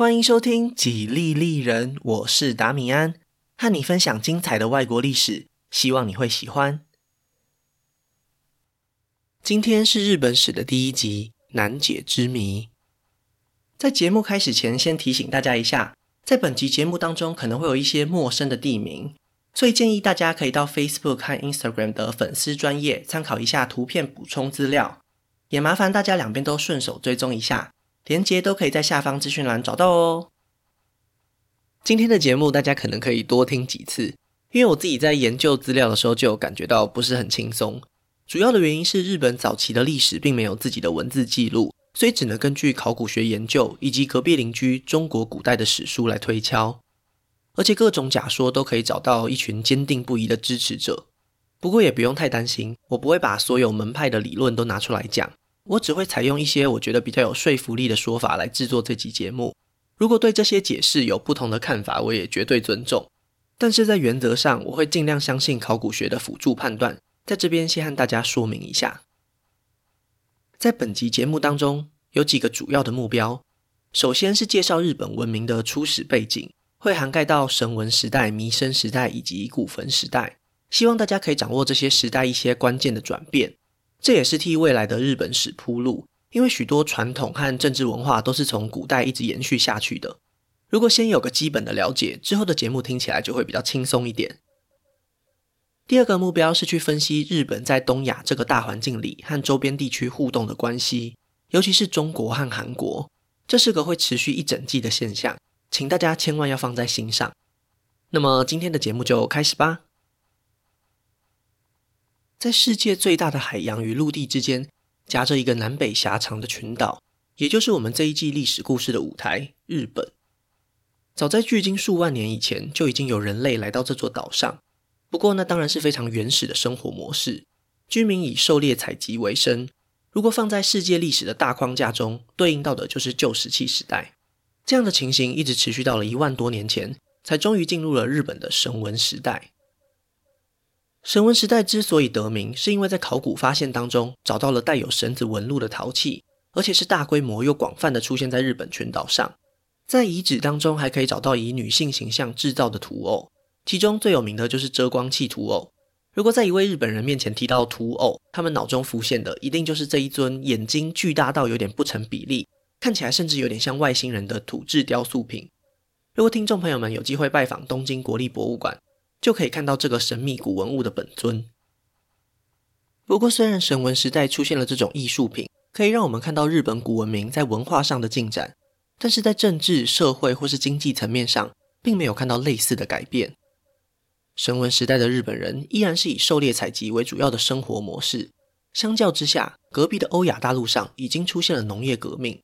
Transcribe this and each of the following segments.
欢迎收听《几利利人》，我是达米安，和你分享精彩的外国历史，希望你会喜欢。今天是日本史的第一集，难解之谜。在节目开始前，先提醒大家一下，在本集节目当中可能会有一些陌生的地名，所以建议大家可以到 Facebook 和 Instagram 的粉丝专业参考一下图片补充资料，也麻烦大家两边都顺手追踪一下。连结都可以在下方资讯栏找到哦。今天的节目大家可能可以多听几次，因为我自己在研究资料的时候就感觉到不是很轻松。主要的原因是日本早期的历史并没有自己的文字记录，所以只能根据考古学研究以及隔壁邻居中国古代的史书来推敲。而且各种假说都可以找到一群坚定不移的支持者。不过也不用太担心，我不会把所有门派的理论都拿出来讲。我只会采用一些我觉得比较有说服力的说法来制作这集节目。如果对这些解释有不同的看法，我也绝对尊重。但是在原则上，我会尽量相信考古学的辅助判断。在这边先和大家说明一下，在本集节目当中有几个主要的目标。首先是介绍日本文明的初始背景，会涵盖到神文时代、弥生时代以及古坟时代，希望大家可以掌握这些时代一些关键的转变。这也是替未来的日本史铺路，因为许多传统和政治文化都是从古代一直延续下去的。如果先有个基本的了解，之后的节目听起来就会比较轻松一点。第二个目标是去分析日本在东亚这个大环境里和周边地区互动的关系，尤其是中国和韩国，这是个会持续一整季的现象，请大家千万要放在心上。那么今天的节目就开始吧。在世界最大的海洋与陆地之间，夹着一个南北狭长的群岛，也就是我们这一季历史故事的舞台——日本。早在距今数万年以前，就已经有人类来到这座岛上。不过，那当然是非常原始的生活模式，居民以狩猎采集为生。如果放在世界历史的大框架中，对应到的就是旧石器时代。这样的情形一直持续到了一万多年前，才终于进入了日本的神文时代。绳文时代之所以得名，是因为在考古发现当中找到了带有绳子纹路的陶器，而且是大规模又广泛的出现在日本群岛上。在遗址当中还可以找到以女性形象制造的土偶，其中最有名的就是遮光器土偶。如果在一位日本人面前提到土偶，他们脑中浮现的一定就是这一尊眼睛巨大到有点不成比例，看起来甚至有点像外星人的土质雕塑品。如果听众朋友们有机会拜访东京国立博物馆，就可以看到这个神秘古文物的本尊。不过，虽然神文时代出现了这种艺术品，可以让我们看到日本古文明在文化上的进展，但是在政治、社会或是经济层面上，并没有看到类似的改变。神文时代的日本人依然是以狩猎采集为主要的生活模式。相较之下，隔壁的欧亚大陆上已经出现了农业革命，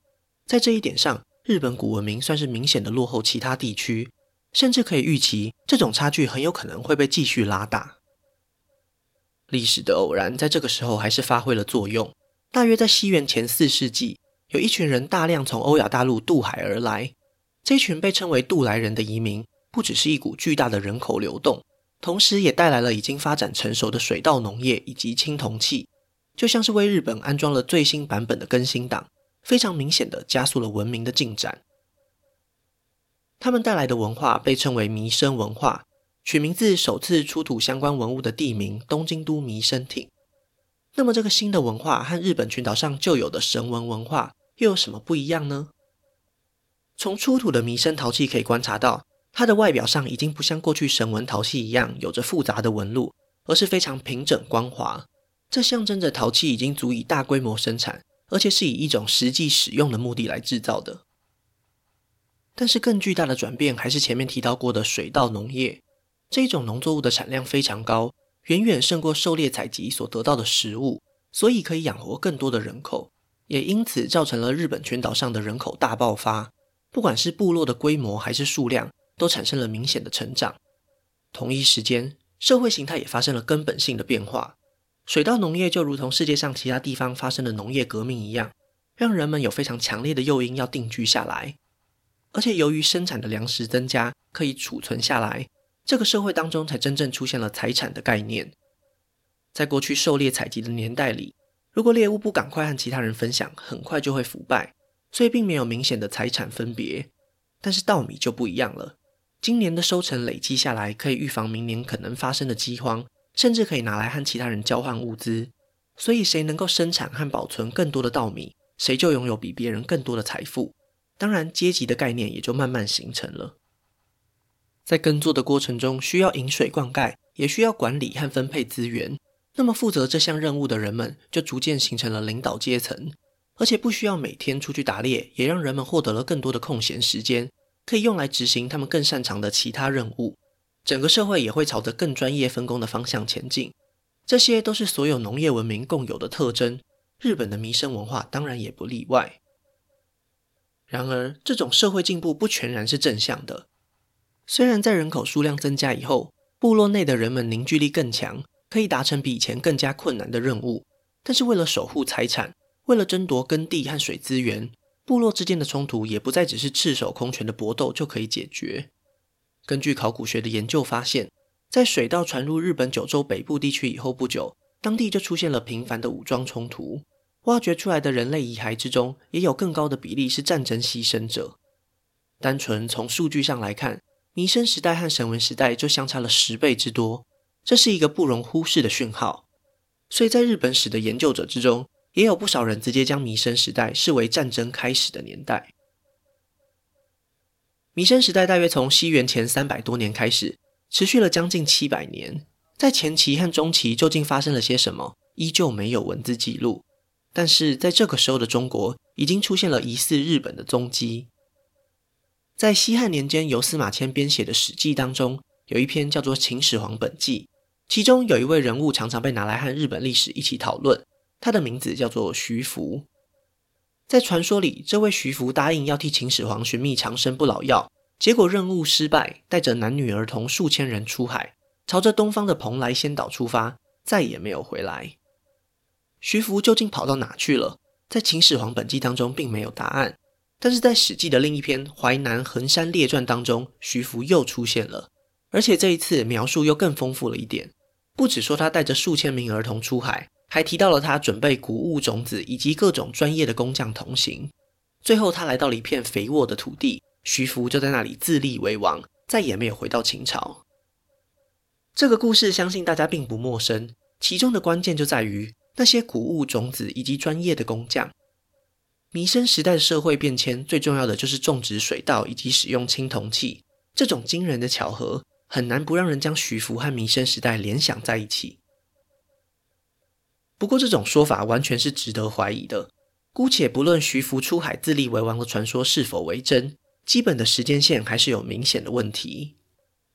在这一点上，日本古文明算是明显的落后其他地区。甚至可以预期，这种差距很有可能会被继续拉大。历史的偶然在这个时候还是发挥了作用。大约在西元前四世纪，有一群人大量从欧亚大陆渡海而来。这群被称为渡来人的移民，不只是一股巨大的人口流动，同时也带来了已经发展成熟的水稻农业以及青铜器，就像是为日本安装了最新版本的更新档，非常明显的加速了文明的进展。他们带来的文化被称为弥生文化，取名自首次出土相关文物的地名东京都弥生町。那么，这个新的文化和日本群岛上旧有的绳文文化又有什么不一样呢？从出土的弥生陶器可以观察到，它的外表上已经不像过去绳文陶器一样有着复杂的纹路，而是非常平整光滑。这象征着陶器已经足以大规模生产，而且是以一种实际使用的目的来制造的。但是更巨大的转变还是前面提到过的水稻农业，这种农作物的产量非常高，远远胜过狩猎采集所得到的食物，所以可以养活更多的人口，也因此造成了日本群岛上的人口大爆发，不管是部落的规模还是数量，都产生了明显的成长。同一时间，社会形态也发生了根本性的变化，水稻农业就如同世界上其他地方发生的农业革命一样，让人们有非常强烈的诱因要定居下来。而且由于生产的粮食增加，可以储存下来，这个社会当中才真正出现了财产的概念。在过去狩猎采集的年代里，如果猎物不赶快和其他人分享，很快就会腐败，所以并没有明显的财产分别。但是稻米就不一样了。今年的收成累积下来，可以预防明年可能发生的饥荒，甚至可以拿来和其他人交换物资。所以，谁能够生产和保存更多的稻米，谁就拥有比别人更多的财富。当然，阶级的概念也就慢慢形成了。在耕作的过程中，需要饮水灌溉，也需要管理和分配资源。那么，负责这项任务的人们就逐渐形成了领导阶层，而且不需要每天出去打猎，也让人们获得了更多的空闲时间，可以用来执行他们更擅长的其他任务。整个社会也会朝着更专业分工的方向前进。这些都是所有农业文明共有的特征，日本的弥生文化当然也不例外。然而，这种社会进步不全然是正向的。虽然在人口数量增加以后，部落内的人们凝聚力更强。可以达成比以前更加困难的任务，但是为了守护财产，为了争夺耕地和水资源，部落之间的冲突也不再只是赤手空拳的搏斗就可以解决。根据考古学的研究发现，在水稻传入日本九州北部地区以后不久，当地就出现了频繁的武装冲突。挖掘出来的人类遗骸之中，也有更高的比例是战争牺牲者。单纯从数据上来看，弥生时代和神文时代就相差了十倍之多。这是一个不容忽视的讯号，所以在日本史的研究者之中，也有不少人直接将弥生时代视为战争开始的年代。弥生时代大约从西元前三百多年开始，持续了将近七百年。在前期和中期究竟发生了些什么，依旧没有文字记录。但是在这个时候的中国，已经出现了疑似日本的踪迹。在西汉年间由司马迁编写的《史记》当中，有一篇叫做《秦始皇本纪》。其中有一位人物常常被拿来和日本历史一起讨论，他的名字叫做徐福。在传说里，这位徐福答应要替秦始皇寻觅长生不老药，结果任务失败，带着男女儿童数千人出海，朝着东方的蓬莱仙岛出发，再也没有回来。徐福究竟跑到哪去了？在《秦始皇本纪》当中并没有答案，但是在《史记》的另一篇《淮南衡山列传》当中，徐福又出现了，而且这一次描述又更丰富了一点。不只说他带着数千名儿童出海，还提到了他准备谷物种子以及各种专业的工匠同行。最后，他来到了一片肥沃的土地，徐福就在那里自立为王，再也没有回到秦朝。这个故事相信大家并不陌生，其中的关键就在于那些谷物种子以及专业的工匠。弥生时代的社会变迁，最重要的就是种植水稻以及使用青铜器，这种惊人的巧合。很难不让人将徐福和弥生时代联想在一起。不过，这种说法完全是值得怀疑的。姑且不论徐福出海自立为王的传说是否为真，基本的时间线还是有明显的问题。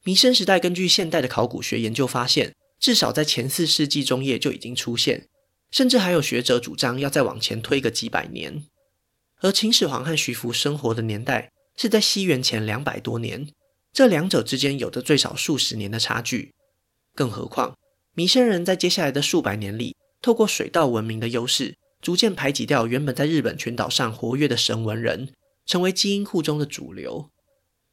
弥生时代根据现代的考古学研究发现，至少在前四世纪中叶就已经出现，甚至还有学者主张要再往前推个几百年。而秦始皇和徐福生活的年代是在西元前两百多年。这两者之间有着最少数十年的差距，更何况弥生人在接下来的数百年里，透过水稻文明的优势，逐渐排挤掉原本在日本群岛上活跃的绳文人，成为基因库中的主流。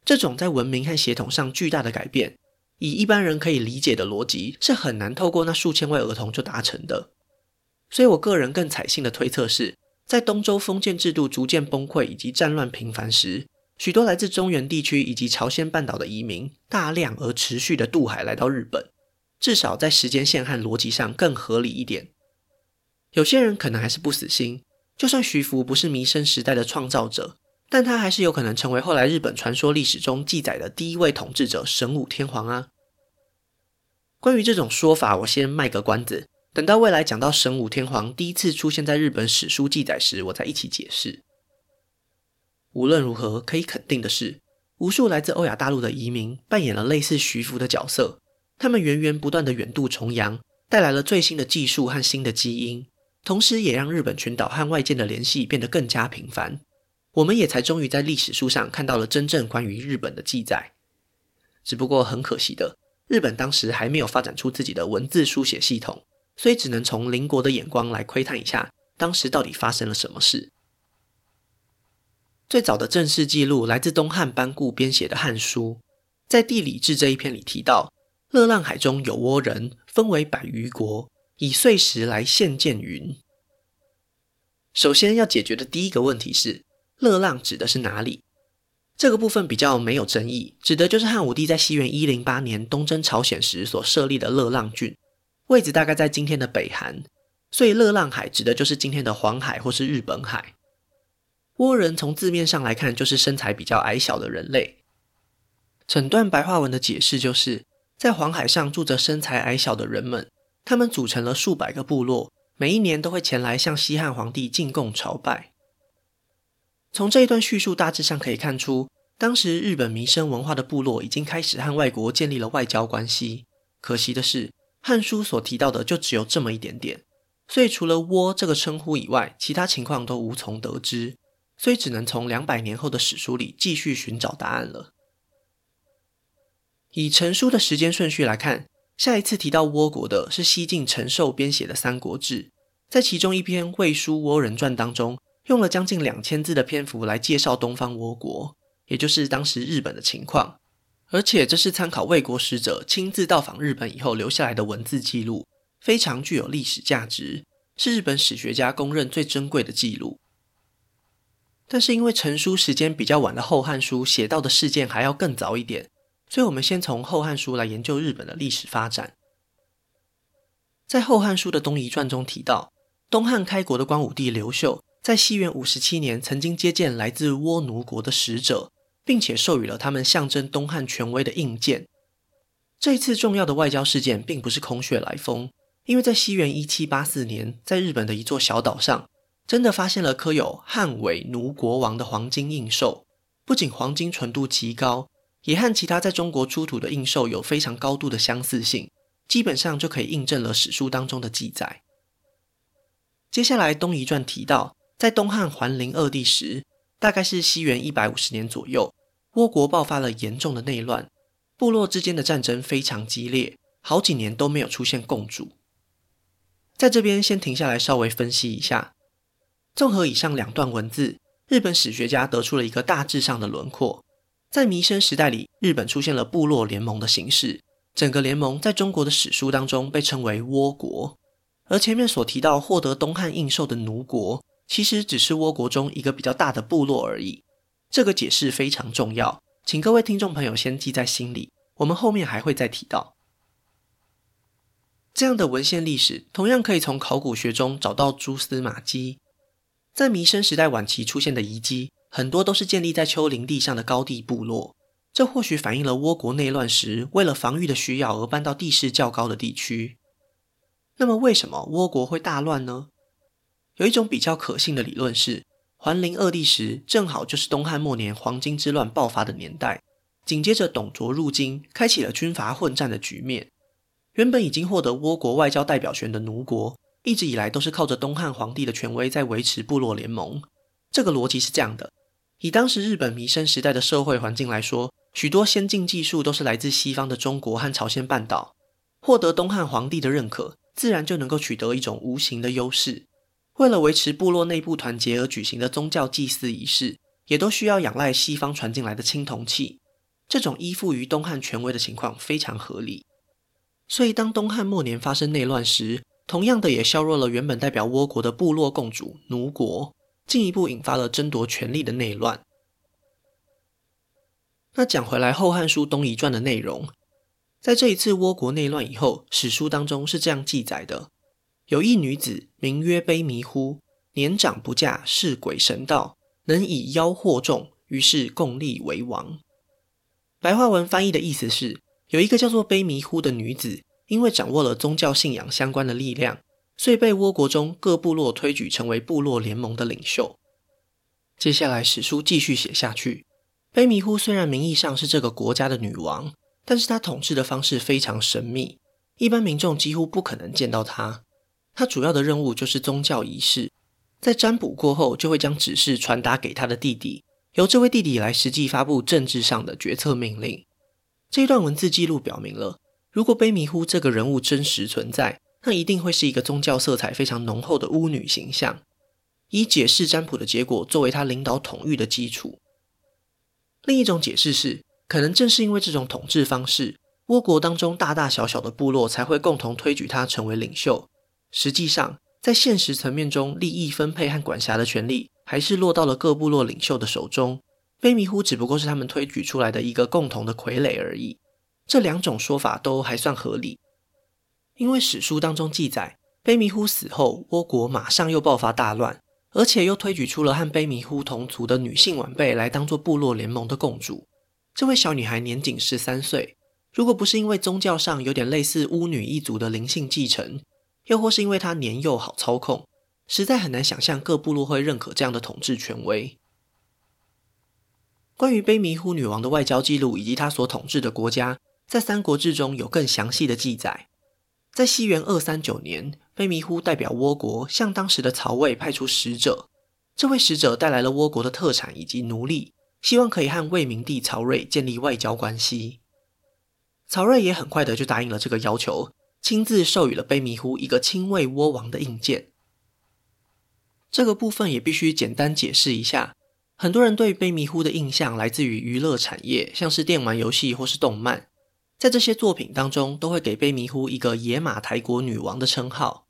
这种在文明和血统上巨大的改变，以一般人可以理解的逻辑，是很难透过那数千位儿童就达成的。所以我个人更采信的推测是，在东周封建制度逐渐崩溃以及战乱频繁时，许多来自中原地区以及朝鲜半岛的移民，大量而持续的渡海来到日本，至少在时间线和逻辑上更合理一点。有些人可能还是不死心，就算徐福不是弥生时代的创造者，但他还是有可能成为后来日本传说历史中记载的第一位统治者神武天皇啊。关于这种说法，我先卖个关子，等到未来讲到神武天皇第一次出现在日本史书记载时，我再一起解释。无论如何，可以肯定的是，无数来自欧亚大陆的移民扮演了类似徐福的角色。他们源源不断的远渡重洋，带来了最新的技术和新的基因，同时也让日本群岛和外界的联系变得更加频繁。我们也才终于在历史书上看到了真正关于日本的记载。只不过很可惜的，日本当时还没有发展出自己的文字书写系统，所以只能从邻国的眼光来窥探一下当时到底发生了什么事。最早的正式记录来自东汉班固编写的《汉书》，在地理志这一篇里提到，乐浪海中有倭人，分为百余国，以碎石来献见云。首先要解决的第一个问题是，乐浪指的是哪里？这个部分比较没有争议，指的就是汉武帝在西元一零八年东征朝鲜时所设立的乐浪郡，位置大概在今天的北韩，所以乐浪海指的就是今天的黄海或是日本海。倭人从字面上来看，就是身材比较矮小的人类。整段白话文的解释就是，在黄海上住着身材矮小的人们，他们组成了数百个部落，每一年都会前来向西汉皇帝进贡朝拜。从这一段叙述大致上可以看出，当时日本弥生文化的部落已经开始和外国建立了外交关系。可惜的是，《汉书》所提到的就只有这么一点点，所以除了“倭”这个称呼以外，其他情况都无从得知。所以只能从两百年后的史书里继续寻找答案了。以成书的时间顺序来看，下一次提到倭国的是西晋陈寿编写的《三国志》，在其中一篇《魏书倭人传》当中，用了将近两千字的篇幅来介绍东方倭国，也就是当时日本的情况。而且这是参考魏国使者亲自到访日本以后留下来的文字记录，非常具有历史价值，是日本史学家公认最珍贵的记录。但是因为成书时间比较晚的《后汉书》写到的事件还要更早一点，所以我们先从《后汉书》来研究日本的历史发展。在《后汉书》的东夷传中提到，东汉开国的光武帝刘秀在西元五十七年曾经接见来自倭奴国的使者，并且授予了他们象征东汉权威的印鉴。这一次重要的外交事件并不是空穴来风，因为在西元一七八四年，在日本的一座小岛上。真的发现了刻有汉伪奴国王的黄金印兽，不仅黄金纯度极高，也和其他在中国出土的印兽有非常高度的相似性，基本上就可以印证了史书当中的记载。接下来，东夷传提到，在东汉桓灵二帝时，大概是西元一百五十年左右，倭国爆发了严重的内乱，部落之间的战争非常激烈，好几年都没有出现共主。在这边先停下来，稍微分析一下。综合以上两段文字，日本史学家得出了一个大致上的轮廓。在弥生时代里，日本出现了部落联盟的形式，整个联盟在中国的史书当中被称为倭国。而前面所提到获得东汉印綬的奴国，其实只是倭国中一个比较大的部落而已。这个解释非常重要，请各位听众朋友先记在心里，我们后面还会再提到。这样的文献历史，同样可以从考古学中找到蛛丝马迹。在弥生时代晚期出现的遗迹，很多都是建立在丘陵地上的高地部落。这或许反映了倭国内乱时为了防御的需要而搬到地势较高的地区。那么，为什么倭国会大乱呢？有一种比较可信的理论是，桓灵二帝时正好就是东汉末年黄巾之乱爆发的年代，紧接着董卓入京，开启了军阀混战的局面。原本已经获得倭国外交代表权的奴国。一直以来都是靠着东汉皇帝的权威在维持部落联盟。这个逻辑是这样的：以当时日本弥生时代的社会环境来说，许多先进技术都是来自西方的中国和朝鲜半岛。获得东汉皇帝的认可，自然就能够取得一种无形的优势。为了维持部落内部团结而举行的宗教祭祀仪式，也都需要仰赖西方传进来的青铜器。这种依附于东汉权威的情况非常合理。所以，当东汉末年发生内乱时，同样的，也削弱了原本代表倭国的部落共主奴国，进一步引发了争夺权力的内乱。那讲回来，《后汉书·东夷传》的内容，在这一次倭国内乱以后，史书当中是这样记载的：有一女子名曰卑弥呼，年长不嫁，是鬼神道，能以妖惑众，于是共立为王。白话文翻译的意思是，有一个叫做卑弥呼的女子。因为掌握了宗教信仰相关的力量，所以被倭国中各部落推举成为部落联盟的领袖。接下来史书继续写下去，卑弥呼虽然名义上是这个国家的女王，但是她统治的方式非常神秘，一般民众几乎不可能见到她。他主要的任务就是宗教仪式，在占卜过后就会将指示传达给他的弟弟，由这位弟弟来实际发布政治上的决策命令。这一段文字记录表明了。如果卑弥呼这个人物真实存在，那一定会是一个宗教色彩非常浓厚的巫女形象，以解释占卜的结果作为他领导统御的基础。另一种解释是，可能正是因为这种统治方式，倭国当中大大小小的部落才会共同推举他成为领袖。实际上，在现实层面中，利益分配和管辖的权力还是落到了各部落领袖的手中。卑弥呼只不过是他们推举出来的一个共同的傀儡而已。这两种说法都还算合理，因为史书当中记载，卑弥呼死后，倭国马上又爆发大乱，而且又推举出了和卑弥呼同族的女性晚辈来当做部落联盟的共主。这位小女孩年仅十三岁，如果不是因为宗教上有点类似巫女一族的灵性继承，又或是因为他年幼好操控，实在很难想象各部落会认可这样的统治权威。关于卑弥呼女王的外交记录以及她所统治的国家，在《三国志》中有更详细的记载。在西元二三九年，卑弥呼代表倭国向当时的曹魏派出使者，这位使者带来了倭国的特产以及奴隶，希望可以和魏明帝曹叡建立外交关系。曹叡也很快的就答应了这个要求，亲自授予了卑弥呼一个亲卫倭王的印鉴。这个部分也必须简单解释一下，很多人对卑弥呼的印象来自于娱乐产业，像是电玩游戏或是动漫。在这些作品当中，都会给卑弥呼一个野马台国女王的称号。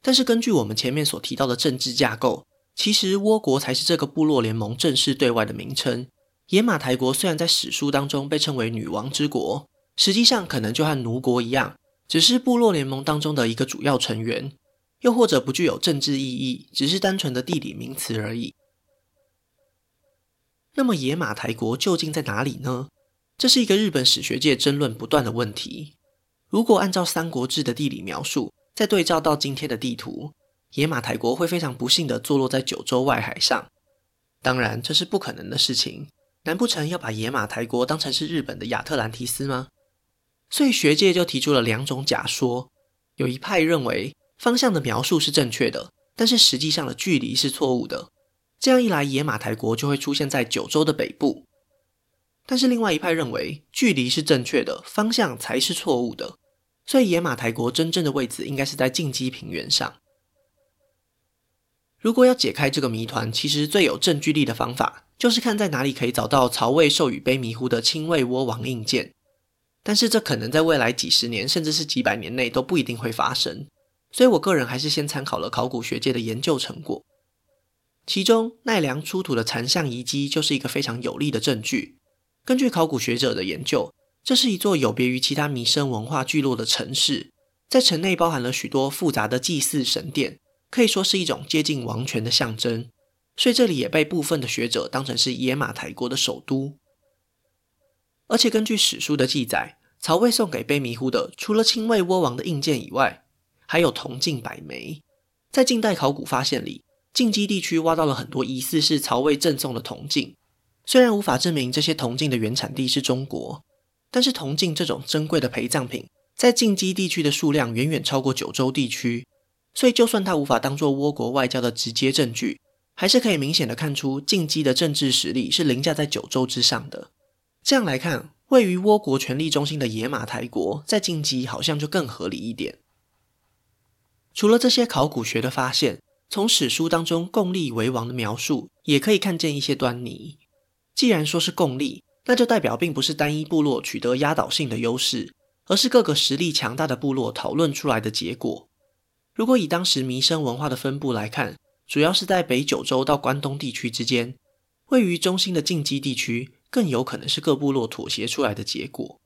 但是根据我们前面所提到的政治架构，其实倭国才是这个部落联盟正式对外的名称。野马台国虽然在史书当中被称为女王之国，实际上可能就和奴国一样，只是部落联盟当中的一个主要成员，又或者不具有政治意义，只是单纯的地理名词而已。那么野马台国究竟在哪里呢？这是一个日本史学界争论不断的问题。如果按照《三国志》的地理描述，再对照到今天的地图，野马台国会非常不幸地坐落在九州外海上。当然，这是不可能的事情。难不成要把野马台国当成是日本的亚特兰提斯吗？所以学界就提出了两种假说。有一派认为方向的描述是正确的，但是实际上的距离是错误的。这样一来，野马台国就会出现在九州的北部。但是另外一派认为，距离是正确的，方向才是错误的，所以野马台国真正的位置应该是在近畿平原上。如果要解开这个谜团，其实最有证据力的方法，就是看在哪里可以找到曹魏授予卑弥呼的亲卫倭王印鉴。但是这可能在未来几十年，甚至是几百年内都不一定会发生，所以我个人还是先参考了考古学界的研究成果，其中奈良出土的残像遗迹就是一个非常有力的证据。根据考古学者的研究，这是一座有别于其他弥生文化聚落的城市，在城内包含了许多复杂的祭祀神殿，可以说是一种接近王权的象征。所以这里也被部分的学者当成是野马台国的首都。而且根据史书的记载，曹魏送给卑弥呼的，除了亲卫倭王的印鉴以外，还有铜镜百枚。在近代考古发现里，近畿地区挖到了很多疑似是曹魏赠送的铜镜。虽然无法证明这些铜镜的原产地是中国，但是铜镜这种珍贵的陪葬品，在近畿地区的数量远远超过九州地区，所以就算它无法当做倭国外交的直接证据，还是可以明显的看出近畿的政治实力是凌驾在九州之上的。这样来看，位于倭国权力中心的野马台国在近畿好像就更合理一点。除了这些考古学的发现，从史书当中共立为王的描述，也可以看见一些端倪。既然说是共立，那就代表并不是单一部落取得压倒性的优势，而是各个实力强大的部落讨论出来的结果。如果以当时弥生文化的分布来看，主要是在北九州到关东地区之间，位于中心的近畿地区更有可能是各部落妥协出来的结果。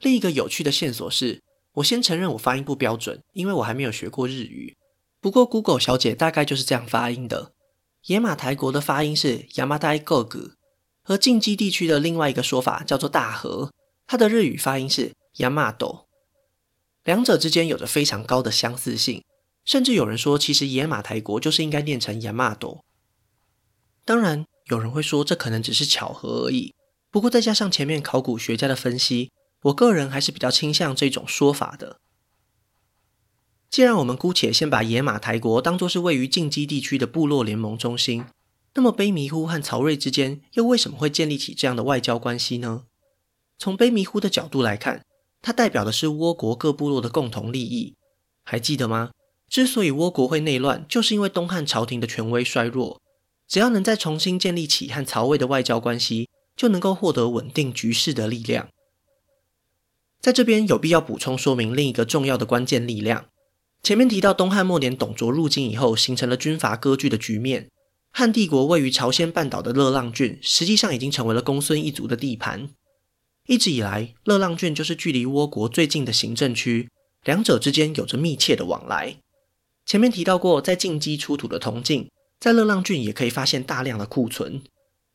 另一个有趣的线索是，我先承认我发音不标准，因为我还没有学过日语。不过 Google 小姐大概就是这样发音的。野马台国的发音是 Yamatai Gogu，而近畿地区的另外一个说法叫做大和，它的日语发音是 Yamato。两者之间有着非常高的相似性，甚至有人说，其实野马台国就是应该念成 Yamato。当然，有人会说这可能只是巧合而已。不过再加上前面考古学家的分析，我个人还是比较倾向这种说法的。既然我们姑且先把野马台国当作是位于近畿地区的部落联盟中心，那么卑弥呼和曹叡之间又为什么会建立起这样的外交关系呢？从卑弥呼的角度来看，它代表的是倭国各部落的共同利益。还记得吗？之所以倭国会内乱，就是因为东汉朝廷的权威衰弱。只要能再重新建立起和曹魏的外交关系，就能够获得稳定局势的力量。在这边有必要补充说明另一个重要的关键力量。前面提到东汉末年董卓入京以后，形成了军阀割据的局面，汉帝国位于朝鲜半岛的乐浪郡，实际上已经成为了公孙一族的地盘。一直以来，乐浪郡就是距离倭国最近的行政区，两者之间有着密切的往来。前面提到过，在进击出土的铜镜，在乐浪郡也可以发现大量的库存，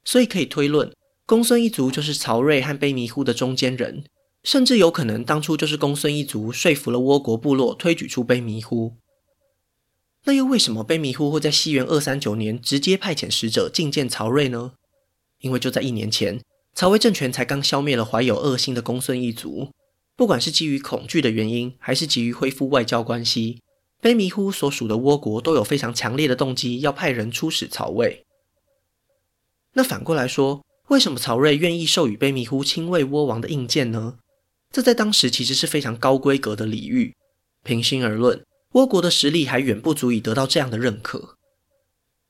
所以可以推论，公孙一族就是曹叡和卑弥呼的中间人，甚至有可能当初就是公孙一族说服了倭国部落推举出卑弥呼。那又为什么卑弥呼会在西元二三九年直接派遣使者觐见曹叡呢？因为就在一年前，曹魏政权才刚消灭了怀有恶心的公孙一族。不管是基于恐惧的原因，还是急于恢复外交关系，卑弥呼所属的倭国都有非常强烈的动机要派人出使曹魏。那反过来说，为什么曹叡愿意授予卑弥呼亲卫倭王的印鉴呢？这在当时其实是非常高规格的礼遇。平心而论。倭国的实力还远不足以得到这样的认可。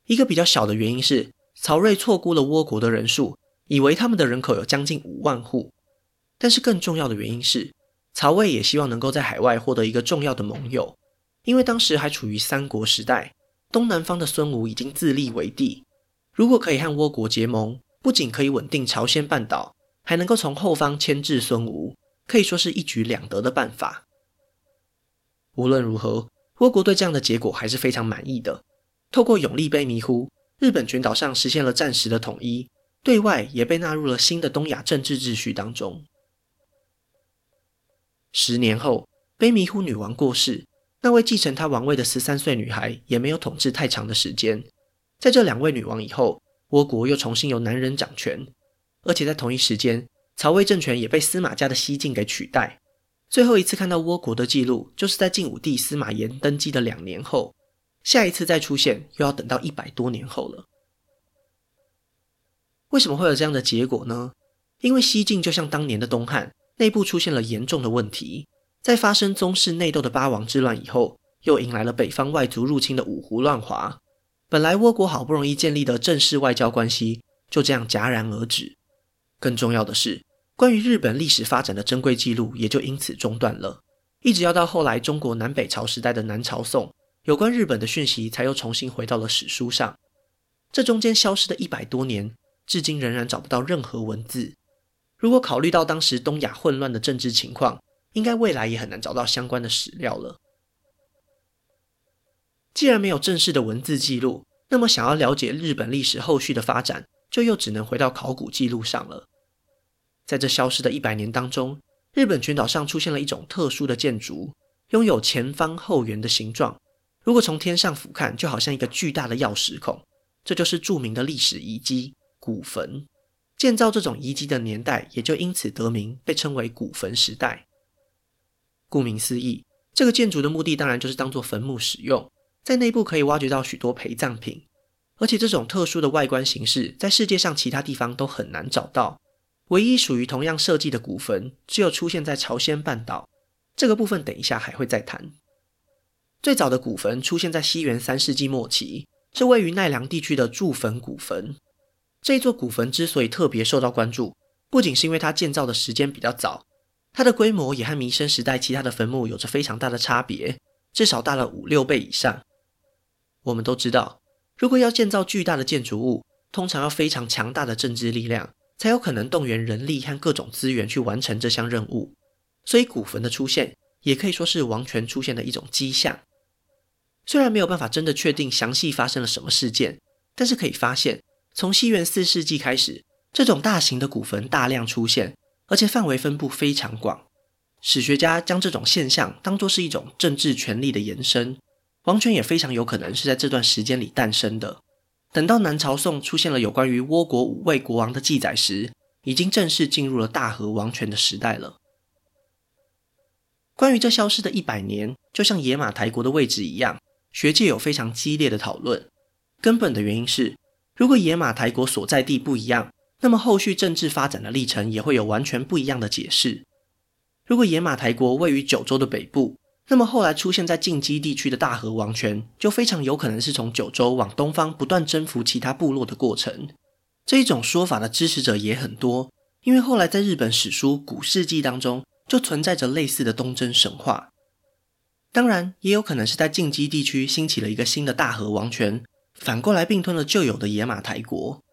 一个比较小的原因是，曹叡错估了倭国的人数，以为他们的人口有将近五万户。但是更重要的原因是，曹魏也希望能够在海外获得一个重要的盟友，因为当时还处于三国时代，东南方的孙吴已经自立为帝。如果可以和倭国结盟，不仅可以稳定朝鲜半岛，还能够从后方牵制孙吴，可以说是一举两得的办法。无论如何，倭国对这样的结果还是非常满意的。透过永历卑弥呼，日本群岛上实现了暂时的统一，对外也被纳入了新的东亚政治秩序当中。十年后，卑弥呼女王过世，那位继承他王位的十三岁女孩也没有统治太长的时间。在这两位女王以后，倭国又重新由男人掌权，而且在同一时间，曹魏政权也被司马家的西晋给取代。最后一次看到倭国的记录，就是在晋武帝司马炎登基的两年后。下一次再出现，又要等到一百多年后了。为什么会有这样的结果呢？因为西晋就像当年的东汉，内部出现了严重的问题。在发生宗室内斗的八王之乱以后，又迎来了北方外族入侵的五胡乱华。本来倭国好不容易建立的正式外交关系，就这样戛然而止。更重要的是，关于日本历史发展的珍贵记录也就因此中断了，一直要到后来中国南北朝时代的南朝宋，有关日本的讯息才又重新回到了史书上。这中间消失的一百多年，至今仍然找不到任何文字。如果考虑到当时东亚混乱的政治情况，应该未来也很难找到相关的史料了。既然没有正式的文字记录，那么想要了解日本历史后续的发展，就又只能回到考古记录上了。在这消失的一百年当中，日本群岛上出现了一种特殊的建筑，拥有前方后圆的形状。如果从天上俯瞰，就好像一个巨大的钥匙孔。这就是著名的历史遗迹——古坟。建造这种遗迹的年代也就因此得名，被称为古坟时代。顾名思义，这个建筑的目的当然就是当做坟墓使用，在内部可以挖掘到许多陪葬品，而且这种特殊的外观形式，在世界上其他地方都很难找到。唯一属于同样设计的古坟，只有出现在朝鲜半岛。这个部分等一下还会再谈。最早的古坟出现在西元三世纪末期，是位于奈良地区的筑坟古坟。这座古坟之所以特别受到关注，不仅是因为它建造的时间比较早，它的规模也和弥生时代其他的坟墓有着非常大的差别，至少大了五六倍以上。我们都知道，如果要建造巨大的建筑物，通常要非常强大的政治力量。才有可能动员人力和各种资源去完成这项任务，所以古坟的出现也可以说是王权出现的一种迹象。虽然没有办法真的确定详细发生了什么事件，但是可以发现，从西元四世纪开始，这种大型的古坟大量出现，而且范围分布非常广。史学家将这种现象当作是一种政治权力的延伸，王权也非常有可能是在这段时间里诞生的。等到南朝宋出现了有关于倭国五位国王的记载时，已经正式进入了大和王权的时代了。关于这消失的一百年，就像野马台国的位置一样，学界有非常激烈的讨论。根本的原因是，如果野马台国所在地不一样，那么后续政治发展的历程也会有完全不一样的解释。如果野马台国位于九州的北部，那么后来出现在近畿地区的大和王权，就非常有可能是从九州往东方不断征服其他部落的过程。这一种说法的支持者也很多，因为后来在日本史书《古事记》当中就存在着类似的东征神话。当然，也有可能是在近畿地区兴起了一个新的大和王权，反过来并吞了旧有的野马台国。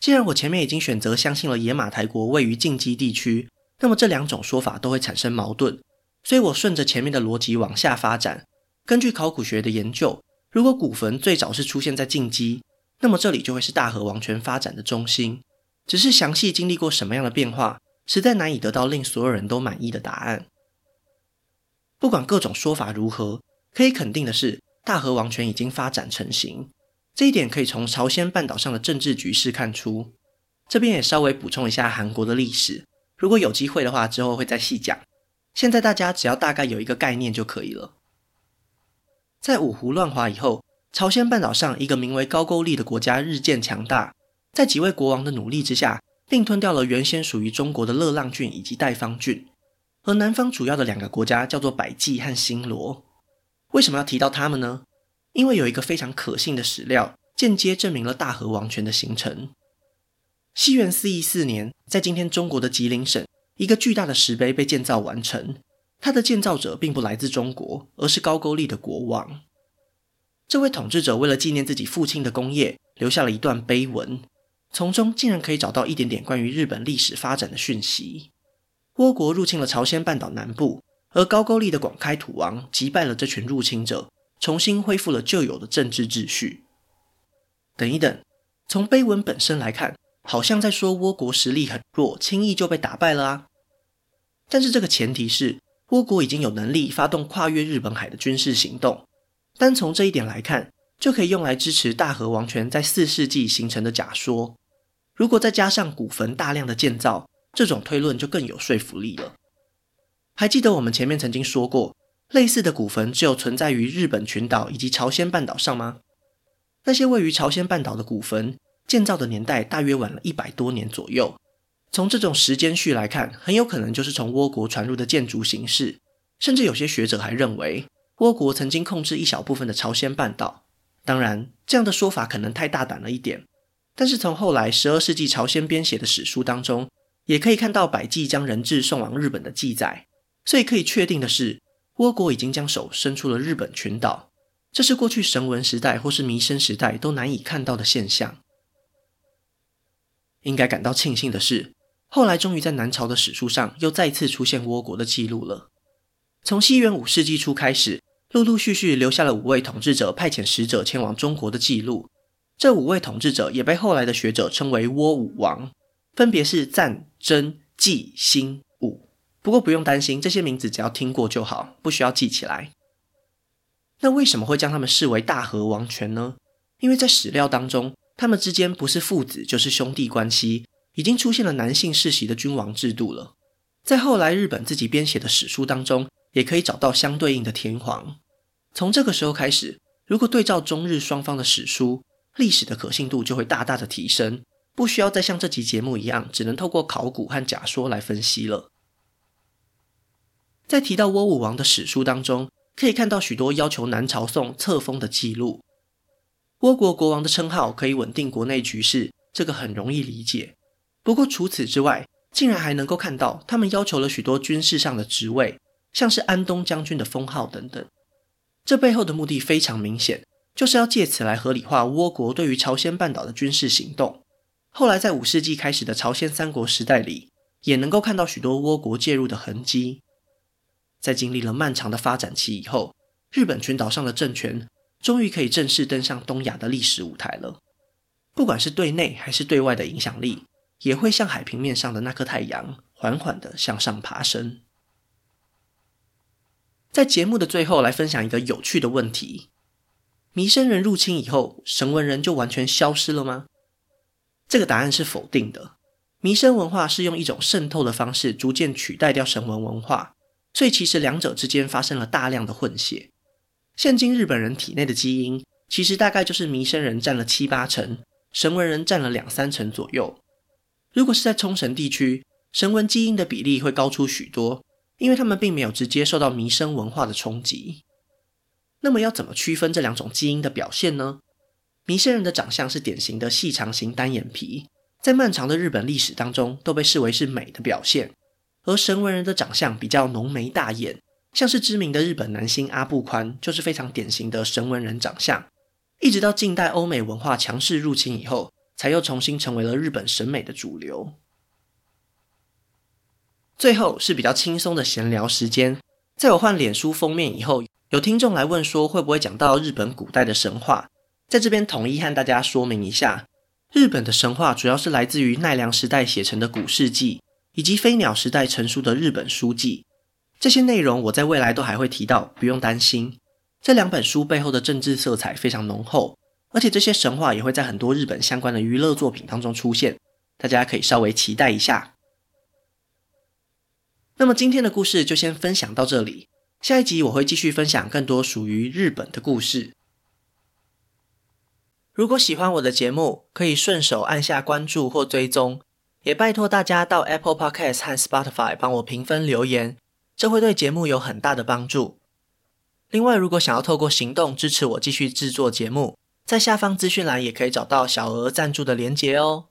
既然我前面已经选择相信了野马台国位于近畿地区，那么这两种说法都会产生矛盾，所以我顺着前面的逻辑往下发展。根据考古学的研究，如果古坟最早是出现在近畿，那么这里就会是大和王权发展的中心。只是详细经历过什么样的变化，实在难以得到令所有人都满意的答案。不管各种说法如何，可以肯定的是，大和王权已经发展成型。这一点可以从朝鲜半岛上的政治局势看出。这边也稍微补充一下韩国的历史，如果有机会的话，之后会再细讲。现在大家只要大概有一个概念就可以了。在五胡乱华以后，朝鲜半岛上一个名为高句丽的国家日渐强大，在几位国王的努力之下，并吞掉了原先属于中国的乐浪郡以及代方郡。而南方主要的两个国家叫做百济和新罗。为什么要提到他们呢？因为有一个非常可信的史料，间接证明了大和王权的形成。西元四一四年，在今天中国的吉林省，一个巨大的石碑被建造完成。它的建造者并不来自中国，而是高句丽的国王。这位统治者为了纪念自己父亲的功业，留下了一段碑文，从中竟然可以找到一点点关于日本历史发展的讯息。倭国入侵了朝鲜半岛南部，而高句丽的广开土王击败了这群入侵者。重新恢复了旧有的政治秩序。等一等，从碑文本身来看，好像在说倭国实力很弱，轻易就被打败了啊。但是这个前提是倭国已经有能力发动跨越日本海的军事行动。单从这一点来看，就可以用来支持大和王权在四世纪形成的假说。如果再加上古坟大量的建造，这种推论就更有说服力了。还记得我们前面曾经说过，类似的古坟只有存在于日本群岛以及朝鲜半岛上吗？那些位于朝鲜半岛的古坟建造的年代大约晚了一百多年左右。从这种时间序来看，很有可能就是从倭国传入的建筑形式。甚至有些学者还认为，倭国曾经控制一小部分的朝鲜半岛。当然，这样的说法可能太大胆了一点。但是从后来十二世纪朝鲜编写的史书当中，也可以看到百济将人质送往日本的记载。所以可以确定的是。倭国已经将手伸出了日本群岛，这是过去神文时代或是弥生时代都难以看到的现象。应该感到庆幸的是，后来终于在南朝的史书上又再次出现倭国的记录了。从西元五世纪初开始，陆陆续续留下了五位统治者派遣使者前往中国的记录。这五位统治者也被后来的学者称为倭五王，分别是赞、真、纪、辛、武。不过不用担心，这些名字只要听过就好，不需要记起来。那为什么会将他们视为大和王权呢？因为在史料当中，他们之间不是父子就是兄弟关系，已经出现了男性世袭的君王制度了。在后来日本自己编写的史书当中，也可以找到相对应的天皇。从这个时候开始，如果对照中日双方的史书，历史的可信度就会大大的提升，不需要再像这集节目一样，只能透过考古和假说来分析了。在提到倭武王的史书当中，可以看到许多要求南朝宋册封的记录。倭国国王的称号可以稳定国内局势，这个很容易理解。不过除此之外，竟然还能够看到他们要求了许多军事上的职位，像是安东将军的封号等等。这背后的目的非常明显，就是要借此来合理化倭国对于朝鲜半岛的军事行动。后来在五世纪开始的朝鲜三国时代里，也能够看到许多倭国介入的痕迹。在经历了漫长的发展期以后，日本群岛上的政权终于可以正式登上东亚的历史舞台了。不管是对内还是对外的影响力，也会像海平面上的那颗太阳，缓缓地向上爬升。在节目的最后，来分享一个有趣的问题：弥生人入侵以后，神文人就完全消失了吗？这个答案是否定的。弥生文化是用一种渗透的方式，逐渐取代掉神文文化。所以，其实两者之间发生了大量的混血。现今日本人体内的基因，其实大概就是弥生人占了七八成，神文人占了两三成左右。如果是在冲绳地区，神文基因的比例会高出许多，因为他们并没有直接受到弥生文化的冲击。那么，要怎么区分这两种基因的表现呢？弥生人的长相是典型的细长型单眼皮，在漫长的日本历史当中，都被视为是美的表现。而神文人的长相比较浓眉大眼，像是知名的日本男星阿部宽，就是非常典型的神文人长相。一直到近代欧美文化强势入侵以后，才又重新成为了日本审美的主流。最后是比较轻松的闲聊时间，在我换脸书封面以后，有听众来问说会不会讲到日本古代的神话，在这边统一和大家说明一下，日本的神话主要是来自于奈良时代写成的古事记，以及飞鸟时代成书的日本书纪。这些内容我在未来都还会提到，不用担心。这两本书背后的政治色彩非常浓厚，而且这些神话也会在很多日本相关的娱乐作品当中出现，大家可以稍微期待一下。那么今天的故事就先分享到这里，下一集我会继续分享更多属于日本的故事。如果喜欢我的节目，可以顺手按下关注或追踪，也拜托大家到 Apple Podcast 和 Spotify 帮我评分留言，这会对节目有很大的帮助。另外，如果想要透过行动支持我继续制作节目，在下方资讯栏也可以找到小额赞助的连结哦。